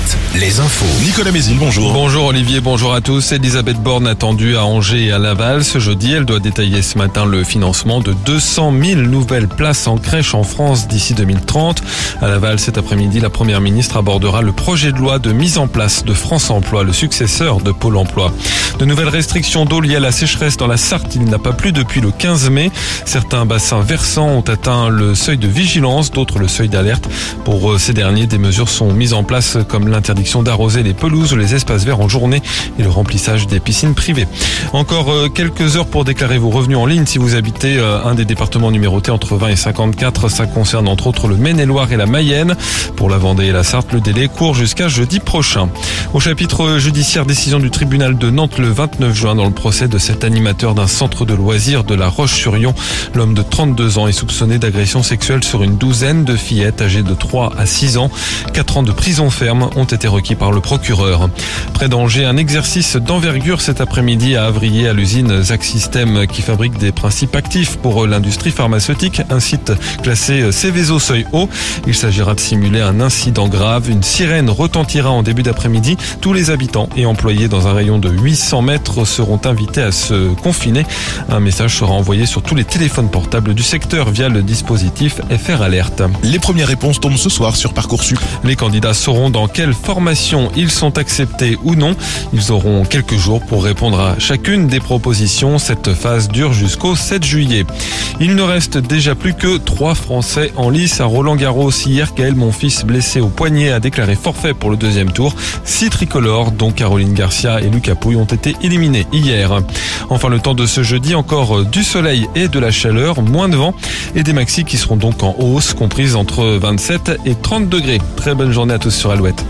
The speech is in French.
Night. Les infos. Nicolas Mézil, bonjour. Bonjour Olivier, bonjour à tous. Elisabeth Borne attendue à Angers et à Laval. Ce jeudi, elle doit détailler ce matin le financement de 200 000 nouvelles places en crèche en France d'ici 2030. À Laval, cet après-midi, la première ministre abordera le projet de loi de mise en place de France Emploi, le successeur de Pôle Emploi. De nouvelles restrictions d'eau liées à la sécheresse dans la Sarthe. Il n'a pas plu depuis le 15 mai. Certains bassins versants ont atteint le seuil de vigilance, d'autres le seuil d'alerte. Pour euh, ces derniers, des mesures sont mises en place comme l'interdiction d'arroser les pelouses ou les espaces verts en journée et le remplissage des piscines privées. Encore euh, quelques heures pour déclarer vos revenus en ligne si vous habitez euh, un des départements numérotés entre 20 et 54. Ça concerne entre autres le Maine-et-Loire et la Mayenne. Pour la Vendée et la Sarthe, le délai court jusqu'à jeudi prochain. Au chapitre judiciaire, décision du tribunal de Nantes le 29 juin dans le procès de cet animateur d'un centre de loisirs de la Roche-sur-Yon. L'homme de 32 ans est soupçonné d'agression sexuelle sur une douzaine de fillettes âgées de 3 à 6 ans. 4 ans de prison ferme ont été requis par le procureur. Près d'Angers, un exercice d'envergure cet après-midi à Avrier à l'usine Zac System qui fabrique des principes actifs pour l'industrie pharmaceutique, un site classé Céveso seuil haut. Il s'agira de simuler un incident grave. Une sirène retentira en début d'après-midi. Tous les habitants et employés dans un rayon de 800 mètres seront invités à se confiner. Un message sera envoyé sur tous les téléphones portables du secteur via le dispositif FR Alerte. Les premières réponses tombent ce soir sur Parcoursup. Les candidats sauront dans quelle ils sont acceptés ou non. Ils auront quelques jours pour répondre à chacune des propositions. Cette phase dure jusqu'au 7 juillet. Il ne reste déjà plus que trois Français en lice à Roland Garros. Hier, Gaël fils blessé au poignet, a déclaré forfait pour le deuxième tour. Six tricolores, dont Caroline Garcia et Lucas Pouille, ont été éliminés hier. Enfin, le temps de ce jeudi, encore du soleil et de la chaleur, moins de vent et des maxis qui seront donc en hausse, comprises entre 27 et 30 degrés. Très bonne journée à tous sur Alouette.